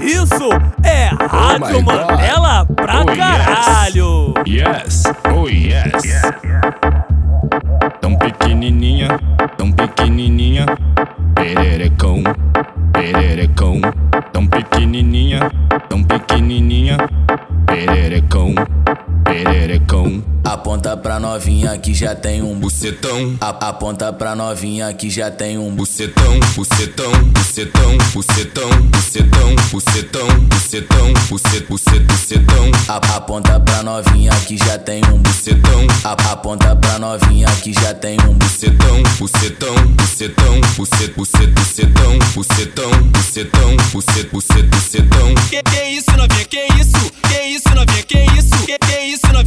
Isso é Rádio Oh. Mandela pra Oh, caralho. Yes, oh yes. Tão pequenininha, tão pequenininha, pererecão, pererecão. Tão pequenininha, tão pequenininha, pererecão, pererecão. Aponta pra novinha que já tem um bucetão. A- Aponta pra novinha que já tem um bucetão. Bucetão, bucetão, bucetão, bucetão, bucetão, bucetão, bucet, bucet, bucetão. A- Aponta pra novinha que já tem um bucetão. A- Aponta pra novinha que já tem um bucetão. Bucetão, bucetão, bucet, bucet, bucetão, bucetão, bucetão, bucet, bucet, bucetão. Que, que isso, novinha? Que isso? Que isso, novinha? Que isso? Que, que isso, novinha? Que isso?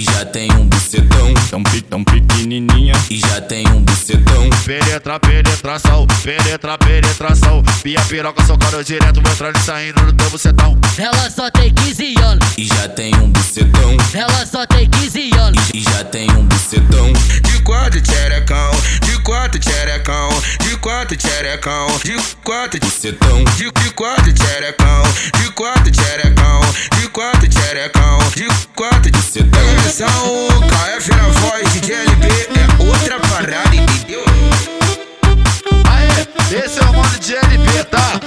E já tem um bucetão. tão, pe- tão pequenininha. E já tem um bucetão. Penetra, penetração, penetra, penetração. Minha piroca socando direto, vou entrando e saindo no teu bucetão. Ela só tem 15 anos, E já tem um bucetão. ela só tem 15 anos. E já tem um bucetão. De quatro tcherecão, quatro tcherecão, de quatro Bucetão, de, de quatro tcherecão, de quatro tcherecão, de quatro tcherecão, de quatro bucetão. Atenção, KF na voz, DJ LB é outra parada, entendeu? Aê, esse é o mano de LB, tá?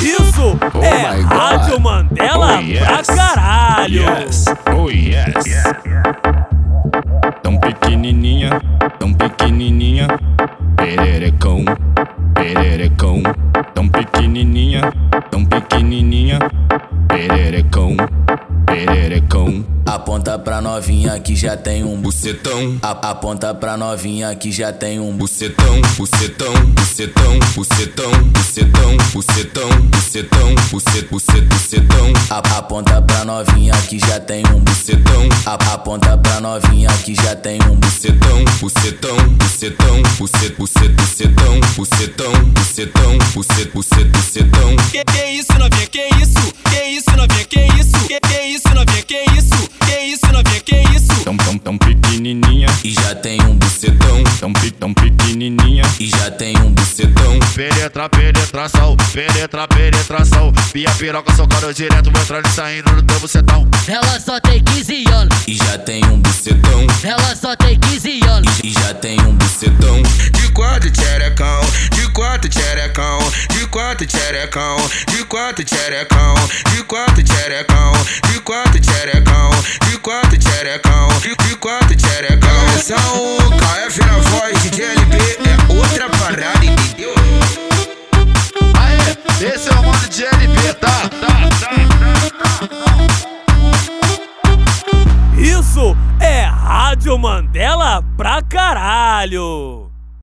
Isso Oh é my God. Rádio Mandela Oh, yes. pra caralho. Yes, oh yes. Pequenininha, tão pequenininha, pererecão, pererecão. Tão pequenininha, Aponta pra novinha que já tem um bucetão. A- Aponta pra novinha que já tem um bucetão. bucetão, bucetão, bucetão, bucetão, bucetão, bucetão, bucetão, bucet, bucet, bucetão. A- Aponta pra novinha que já tem um bucetão. A- Aponta pra novinha que já tem um bucetão. Bucetão, bucetão, bucet, bucet, bucetão, bucetão, bucetão, bucet, bucet, bucetão. Que, que isso, novinha? Que isso? Que isso, novinha? Que isso? Que, que isso, novinha? Que isso? Que isso? Que isso? Tão, tão, tão pequenininha, E já tem um bucetão. tão, tão pequenininha. E já tem um bucetão. Penetra, penetração, penetra, penetração. Minha piroca socando direto, vou entrando e saindo no teu bucetão. Ela só tem 15 anos, E já tem um bucetão. ela só tem 15 anos. E já tem um bucetão. De quatro tcherecão, de quatro tcherecão, de quatro tcherecão, de quatro tcherecão, de quatro tcherecão, de quatro tcherecão, de quatro tcherecão, de, de quatro tcherecão. Atenção, KF na voz, DJ LB é outra parada, entendeu? Aê, esse é o mano de LB, tá? Isso é Rádio Mandela pra caralho.